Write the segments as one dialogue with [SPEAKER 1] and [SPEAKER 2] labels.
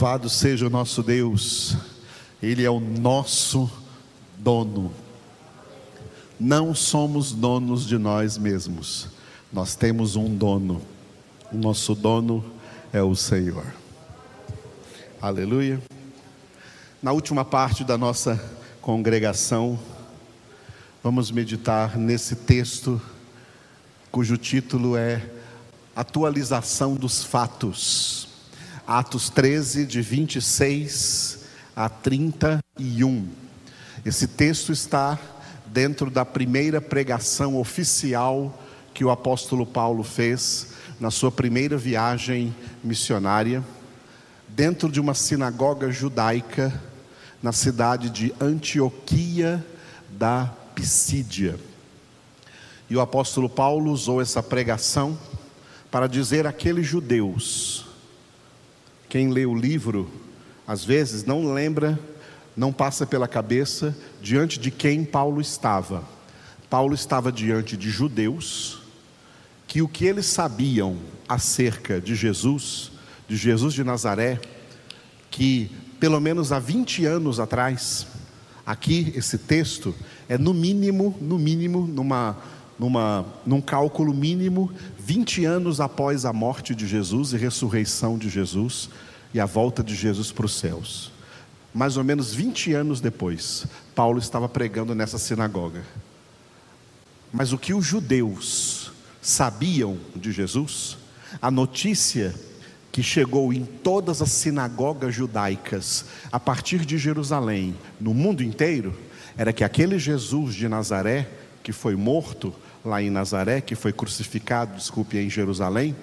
[SPEAKER 1] Louvado seja o nosso Deus, Ele é o nosso dono. Não somos donos de nós mesmos, nós temos um dono, o nosso dono é o Senhor. Aleluia. Na última parte da nossa congregação, vamos meditar nesse texto, cujo título é Atualização dos Fatos. Atos 13, de 26 a 31. Esse texto está dentro da primeira pregação oficial que o apóstolo Paulo fez na sua primeira viagem missionária, dentro de uma sinagoga judaica na cidade de Antioquia da Pisídia. E o apóstolo Paulo usou essa pregação para dizer àqueles judeus quem lê o livro, às vezes não lembra, não passa pela cabeça diante de quem Paulo estava. Paulo estava diante de judeus que o que eles sabiam acerca de Jesus, de Jesus de Nazaré, que pelo menos há 20 anos atrás, aqui esse texto é no mínimo, no mínimo, numa numa, num cálculo mínimo, 20 anos após a morte de Jesus e ressurreição de Jesus e a volta de Jesus para os céus. Mais ou menos 20 anos depois, Paulo estava pregando nessa sinagoga. Mas o que os judeus sabiam de Jesus, a notícia que chegou em todas as sinagogas judaicas a partir de Jerusalém, no mundo inteiro, era que aquele Jesus de Nazaré, que foi morto, lá em Nazaré, que foi crucificado, desculpe, em Jerusalém,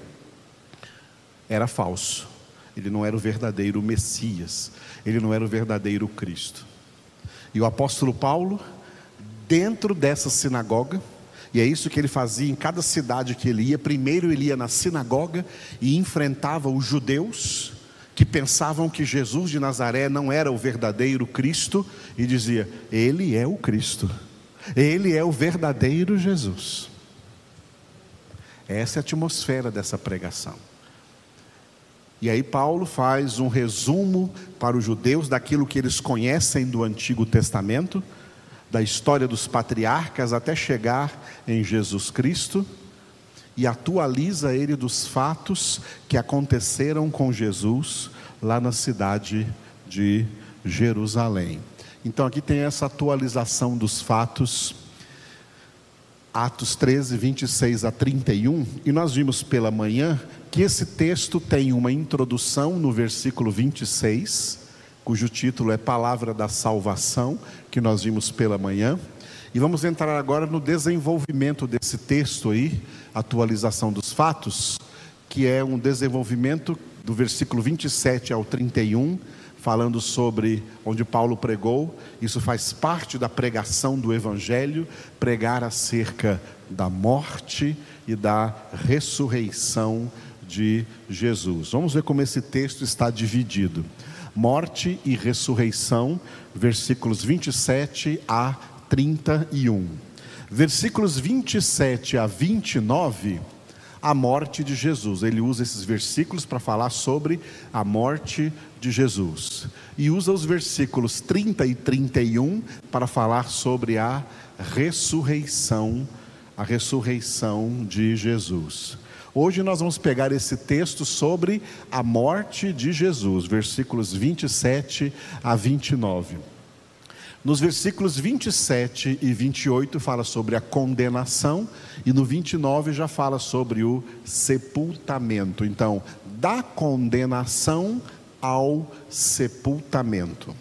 [SPEAKER 1] era falso. Ele não era o verdadeiro Messias, ele não era o verdadeiro Cristo. E o apóstolo Paulo, dentro dessa sinagoga, e é isso que ele fazia em cada cidade que ele ia. Primeiro ele ia na sinagoga e enfrentava os judeus que pensavam que Jesus de Nazaré não era o verdadeiro Cristo e dizia: Ele é o Cristo. Ele é o verdadeiro Jesus. Essa é a atmosfera dessa pregação. E aí Paulo faz um resumo para os judeus daquilo que eles conhecem do Antigo Testamento, da história dos patriarcas até chegar em Jesus Cristo, e atualiza ele dos fatos que aconteceram com Jesus lá na cidade de Jerusalém. Então aqui tem essa atualização dos fatos, Atos 13, 26 a 31, e nós vimos pela manhã que esse texto tem uma introdução no versículo 26, cujo título é Palavra da Salvação, que nós vimos pela manhã. E vamos entrar agora no desenvolvimento desse texto aí, atualização dos fatos, que é um desenvolvimento do versículo 27 ao 31, falando sobre onde Paulo pregou, isso faz parte da pregação do Evangelho, pregar acerca da morte e da ressurreição de Jesus. Vamos ver como esse texto está dividido. Morte e ressurreição, versículos 27 a 31. Versículos 27 a 29 a morte de Jesus. Ele usa esses versículos para falar sobre a morte de Jesus. E usa os versículos 30 e 31 para falar sobre a ressurreição, a ressurreição de Jesus. Hoje nós vamos pegar esse texto sobre a morte de Jesus, versículos 27 a 29. Nos versículos 27 e 28 fala sobre a condenação e no 29 já fala sobre o sepultamento. Então, da condenação ao sepultamento.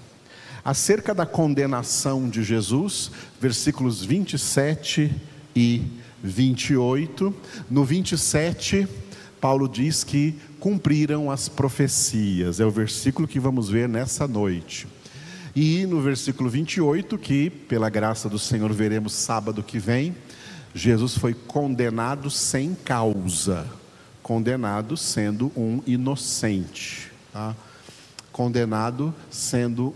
[SPEAKER 1] Acerca da condenação de Jesus, versículos 27 e 28, no 27, Paulo diz que cumpriram as profecias. É o versículo que vamos ver nessa noite. E no versículo 28, que pela graça do Senhor veremos sábado que vem, Jesus foi condenado sem causa, condenado sendo um inocente, tá? condenado sendo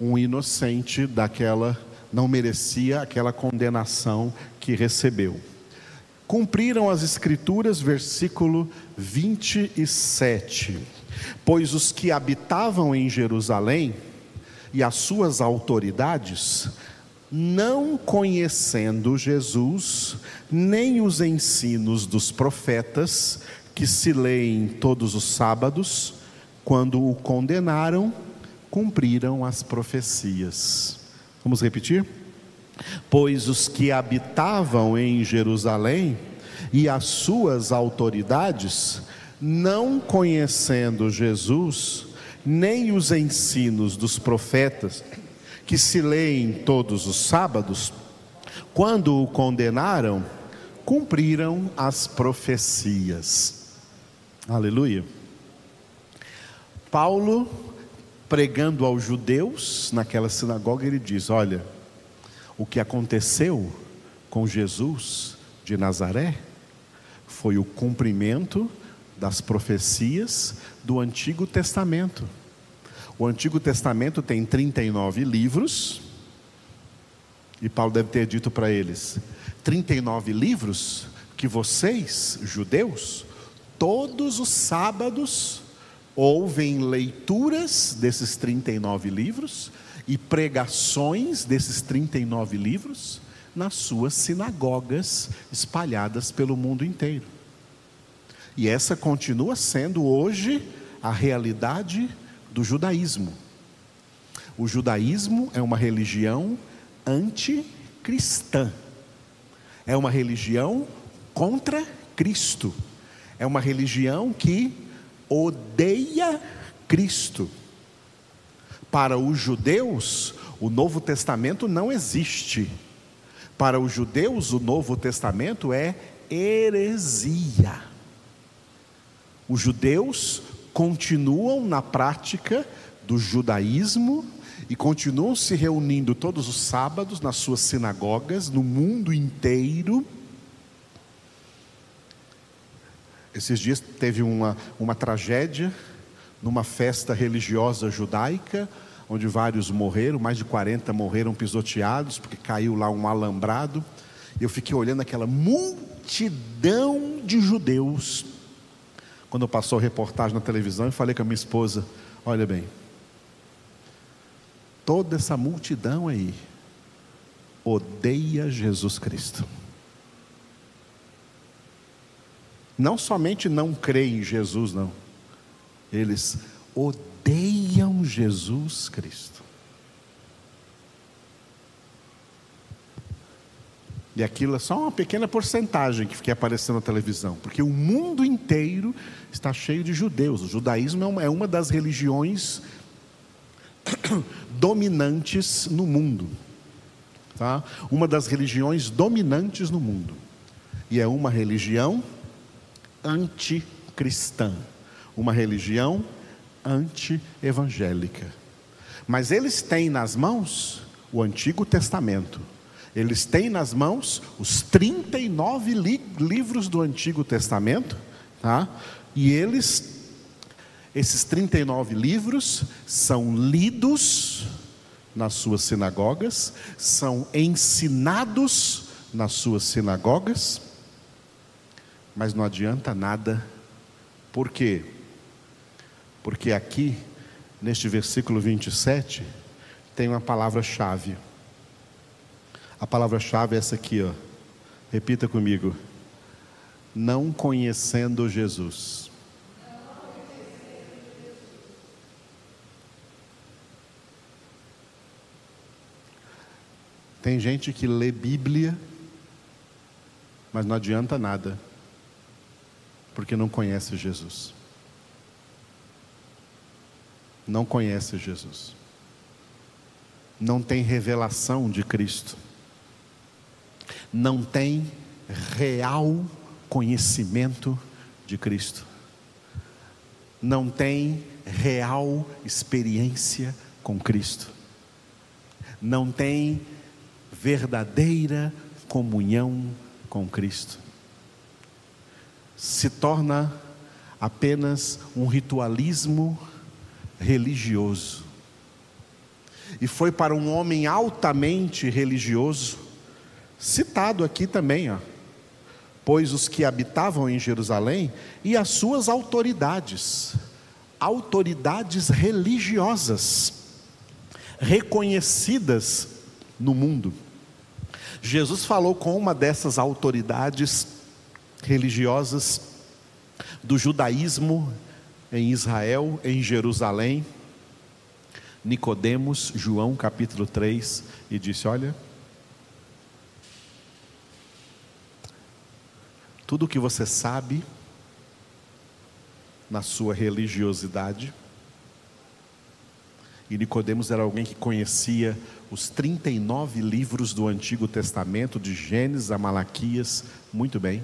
[SPEAKER 1] um inocente daquela, não merecia aquela condenação que recebeu. Cumpriram as Escrituras, versículo 27. Pois os que habitavam em Jerusalém e as suas autoridades, não conhecendo Jesus, nem os ensinos dos profetas, que se leem todos os sábados, quando o condenaram, cumpriram as profecias. Vamos repetir? Pois os que habitavam em Jerusalém e as suas autoridades, não conhecendo Jesus, nem os ensinos dos profetas, que se leem todos os sábados, quando o condenaram, cumpriram as profecias. Aleluia. Paulo, pregando aos judeus naquela sinagoga, ele diz: Olha, o que aconteceu com Jesus de Nazaré foi o cumprimento das profecias do Antigo Testamento. O Antigo Testamento tem 39 livros, e Paulo deve ter dito para eles: 39 livros que vocês, judeus, todos os sábados ouvem leituras desses 39 livros e pregações desses 39 livros nas suas sinagogas espalhadas pelo mundo inteiro. E essa continua sendo hoje a realidade do judaísmo. O judaísmo é uma religião anticristã. É uma religião contra Cristo. É uma religião que odeia Cristo. Para os judeus, o Novo Testamento não existe. Para os judeus, o Novo Testamento é heresia. Os judeus continuam na prática do judaísmo e continuam se reunindo todos os sábados nas suas sinagogas no mundo inteiro. Esses dias teve uma, uma tragédia numa festa religiosa judaica, onde vários morreram, mais de 40 morreram pisoteados, porque caiu lá um alambrado. Eu fiquei olhando aquela multidão de judeus quando passou a reportagem na televisão, e falei com a minha esposa: olha bem, toda essa multidão aí odeia Jesus Cristo. Não somente não creem em Jesus, não, eles odeiam Jesus Cristo. E aquilo é só uma pequena porcentagem que fica aparecendo na televisão, porque o mundo inteiro está cheio de judeus. O judaísmo é uma, é uma das religiões dominantes no mundo. Tá? Uma das religiões dominantes no mundo. E é uma religião anticristã. Uma religião anti-evangélica. Mas eles têm nas mãos o Antigo Testamento eles têm nas mãos os 39 li livros do Antigo Testamento, tá? E eles, esses 39 livros, são lidos nas suas sinagogas, são ensinados nas suas sinagogas, mas não adianta nada, por quê? Porque aqui, neste versículo 27, tem uma palavra-chave a palavra-chave é essa aqui, ó. Repita comigo. Não conhecendo Jesus. Tem gente que lê Bíblia, mas não adianta nada, porque não conhece Jesus. Não conhece Jesus. Não tem revelação de Cristo não tem real conhecimento de Cristo, não tem real experiência com Cristo, não tem verdadeira comunhão com Cristo. Se torna apenas um ritualismo religioso. E foi para um homem altamente religioso citado aqui também, ó. Pois os que habitavam em Jerusalém e as suas autoridades, autoridades religiosas reconhecidas no mundo. Jesus falou com uma dessas autoridades religiosas do judaísmo em Israel, em Jerusalém, Nicodemos, João capítulo 3, e disse: Olha, tudo o que você sabe na sua religiosidade, e Nicodemos era alguém que conhecia os 39 livros do Antigo Testamento, de Gênesis a Malaquias, muito bem.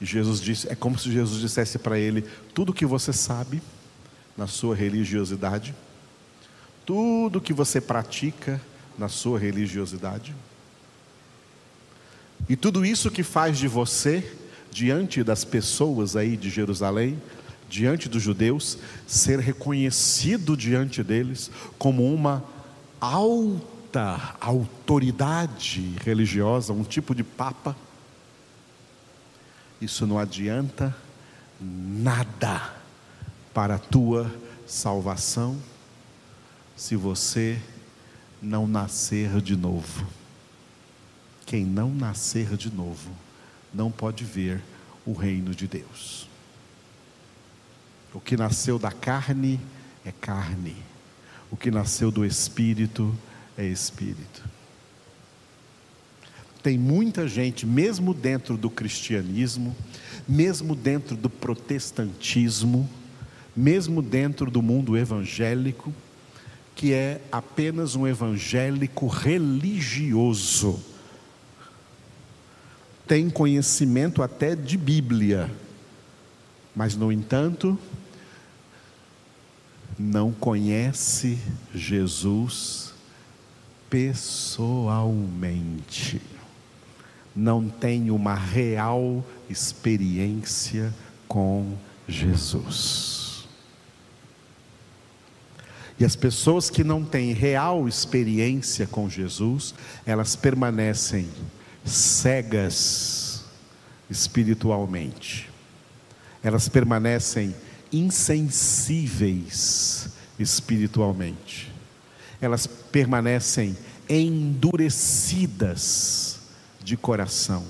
[SPEAKER 1] E Jesus disse, é como se Jesus dissesse para ele: tudo que você sabe na sua religiosidade, tudo que você pratica na sua religiosidade, e tudo isso que faz de você, diante das pessoas aí de Jerusalém, diante dos judeus, ser reconhecido diante deles como uma alta autoridade religiosa, um tipo de papa, isso não adianta nada para a tua salvação se você não nascer de novo. Quem não nascer de novo não pode ver o reino de Deus. O que nasceu da carne é carne, o que nasceu do espírito é espírito. Tem muita gente, mesmo dentro do cristianismo, mesmo dentro do protestantismo, mesmo dentro do mundo evangélico, que é apenas um evangélico religioso. Tem conhecimento até de Bíblia, mas, no entanto, não conhece Jesus pessoalmente, não tem uma real experiência com Jesus. E as pessoas que não têm real experiência com Jesus, elas permanecem cegas espiritualmente, elas permanecem insensíveis espiritualmente. Elas permanecem endurecidas de coração.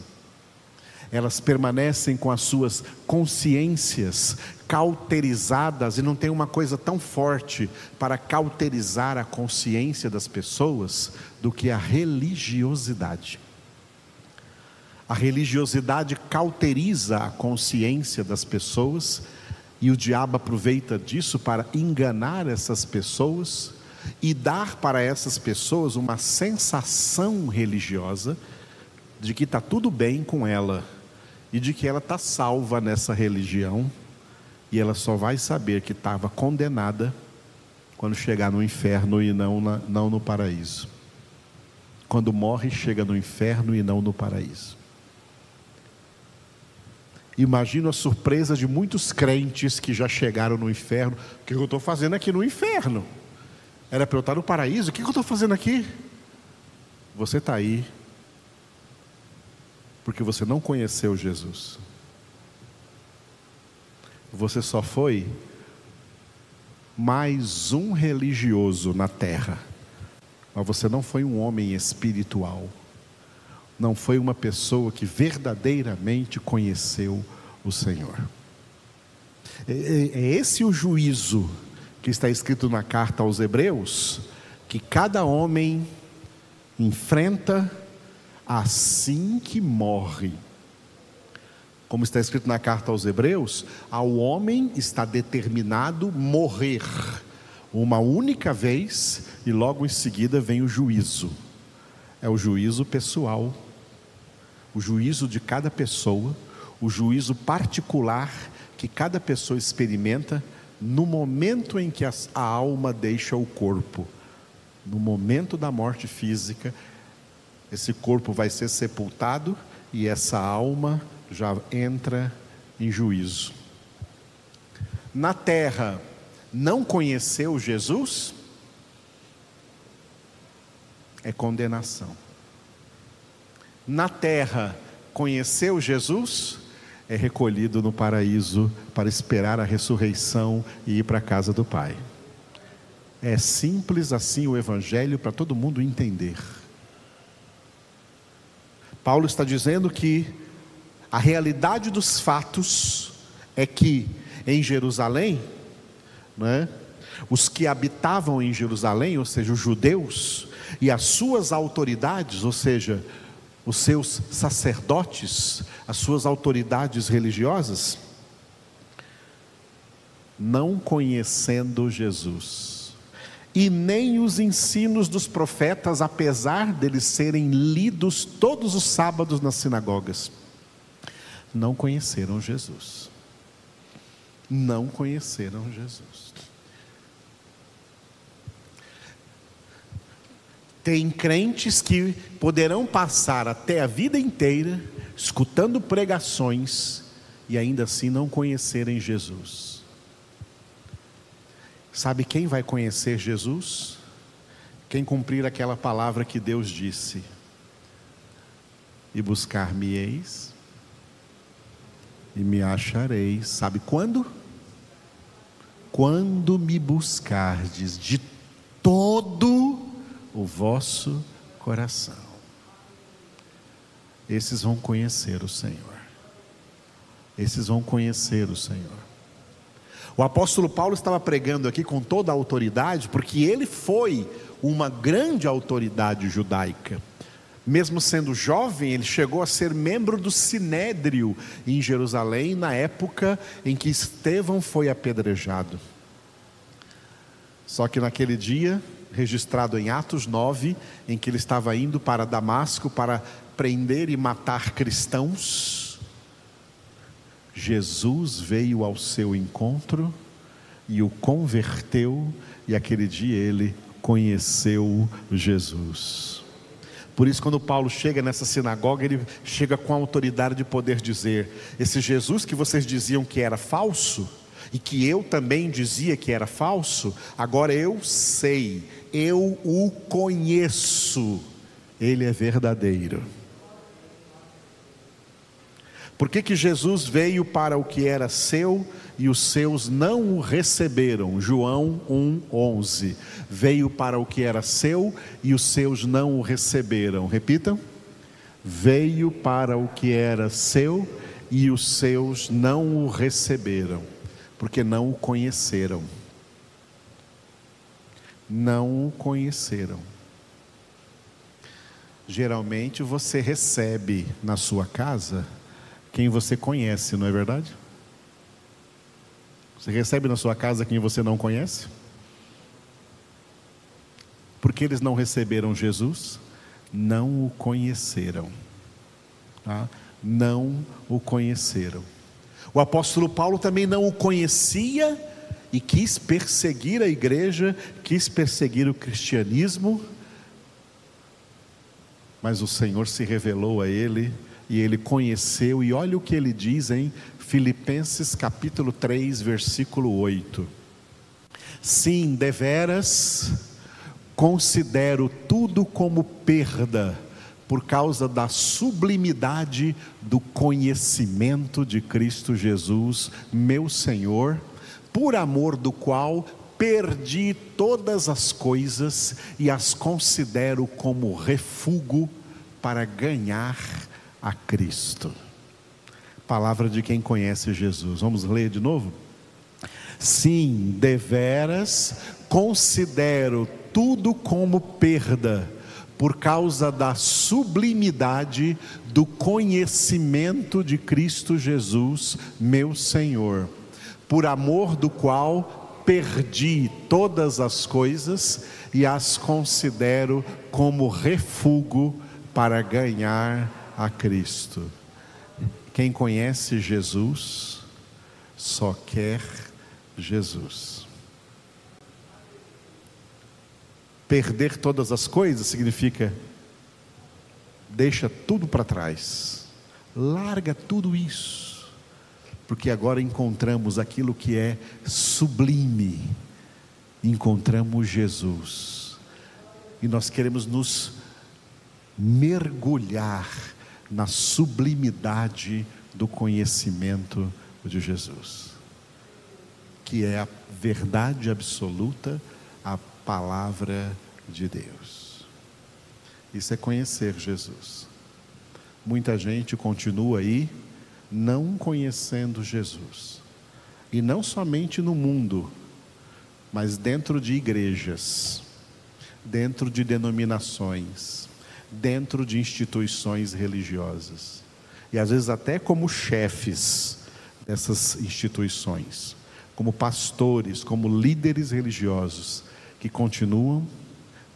[SPEAKER 1] Elas permanecem com as suas consciências cauterizadas, e não tem uma coisa tão forte para cauterizar a consciência das pessoas do que a religiosidade. A religiosidade cauteriza a consciência das pessoas e o diabo aproveita disso para enganar essas pessoas e dar para essas pessoas uma sensação religiosa de que está tudo bem com ela e de que ela está salva nessa religião e ela só vai saber que estava condenada quando chegar no inferno e não, na, não no paraíso. Quando morre, chega no inferno e não no paraíso. Imagino a surpresa de muitos crentes que já chegaram no inferno. O que eu estou fazendo aqui no inferno? Era para eu estar no paraíso? O que eu estou fazendo aqui? Você está aí porque você não conheceu Jesus. Você só foi mais um religioso na terra, mas você não foi um homem espiritual não foi uma pessoa que verdadeiramente conheceu o Senhor. É, é, é esse o juízo que está escrito na carta aos Hebreus, que cada homem enfrenta assim que morre. Como está escrito na carta aos Hebreus, ao homem está determinado morrer uma única vez e logo em seguida vem o juízo. É o juízo pessoal o juízo de cada pessoa, o juízo particular que cada pessoa experimenta no momento em que a, alma deixa o corpo. No momento da morte física, esse corpo vai ser sepultado e essa alma já entra em juízo. Na terra, não conheceu Jesus? É condenação na terra conheceu Jesus, é recolhido no paraíso para esperar a ressurreição e ir para a casa do Pai. É simples assim o Evangelho para todo mundo entender. Paulo está dizendo que a realidade dos fatos é que em Jerusalém, né, os que habitavam em Jerusalém, ou seja, os judeus, e as suas autoridades, ou seja, os seus sacerdotes, as suas autoridades religiosas, não conhecendo Jesus, e nem os ensinos dos profetas, apesar deles serem lidos todos os sábados nas sinagogas, não conheceram Jesus. Não conheceram Jesus. Tem crentes que poderão passar até a vida inteira escutando pregações e ainda assim não conhecerem Jesus. Sabe quem vai conhecer Jesus? Quem cumprir aquela palavra que Deus disse: E buscar-me-eis, e me achareis. Sabe quando? Quando me buscardes de todo o vosso coração. Esses vão conhecer o Senhor. Esses vão conhecer o Senhor. O apóstolo Paulo estava pregando aqui com toda a autoridade, porque ele foi uma grande autoridade judaica. Mesmo sendo jovem, ele chegou a ser membro do Sinédrio em Jerusalém, na época em que Estevão foi apedrejado. Só que naquele dia, registrado em Atos 9, em que ele estava indo para Damasco para prender e matar cristãos, Jesus veio ao seu encontro e o converteu, e aquele dia ele conheceu Jesus. Por isso, quando Paulo chega nessa sinagoga, ele chega com a autoridade de poder dizer: Esse Jesus que vocês diziam que era falso, e que eu também dizia que era falso, agora eu sei, eu o conheço, ele é verdadeiro. Por que, que Jesus veio para o que era seu e os seus não o receberam? João 1,11. Veio para o que era seu e os seus não o receberam. Repitam. Veio para o que era seu e os seus não o receberam, porque não o conheceram. Não o conheceram. Geralmente você recebe na sua casa quem você conhece, não é verdade? Você recebe na sua casa quem você não conhece? Porque eles não receberam Jesus, não o conheceram. Tá? Não o conheceram. O apóstolo Paulo também não o conhecia e quis perseguir a igreja, quis perseguir o cristianismo, mas o Senhor se revelou a ele e ele conheceu, e olha o que ele diz em Filipenses capítulo 3, versículo 8. Sim, deveras considero tudo como perda por causa da sublimidade do conhecimento de Cristo Jesus, meu Senhor, por amor do qual perdi todas as coisas e as considero como refúgio para ganhar a Cristo. Palavra de quem conhece Jesus. Vamos ler de novo? Sim, deveras considero tudo como perda, por causa da sublimidade do conhecimento de Cristo Jesus, meu Senhor, por amor do qual perdi todas as coisas e as considero como refúgio para ganhar a Cristo. Quem conhece Jesus só quer Jesus. Perder todas as coisas significa deixa tudo para trás, larga tudo isso, porque agora encontramos aquilo que é sublime, encontramos Jesus, e nós queremos nos mergulhar na sublimidade do conhecimento de Jesus, que é a verdade absoluta, palavra de Deus. Isso é conhecer Jesus. Muita gente continua aí não conhecendo Jesus. E não somente no mundo, mas dentro de igrejas, dentro de denominações, dentro de instituições religiosas. E às vezes até como chefes dessas instituições, como pastores, como líderes religiosos, que continuam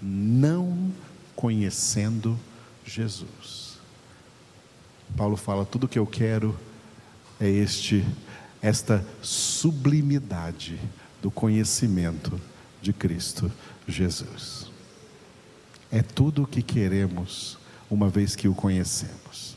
[SPEAKER 1] não conhecendo Jesus. Paulo fala: tudo que eu quero é este, esta sublimidade do conhecimento de Cristo Jesus. É tudo o que queremos uma vez que o conhecemos.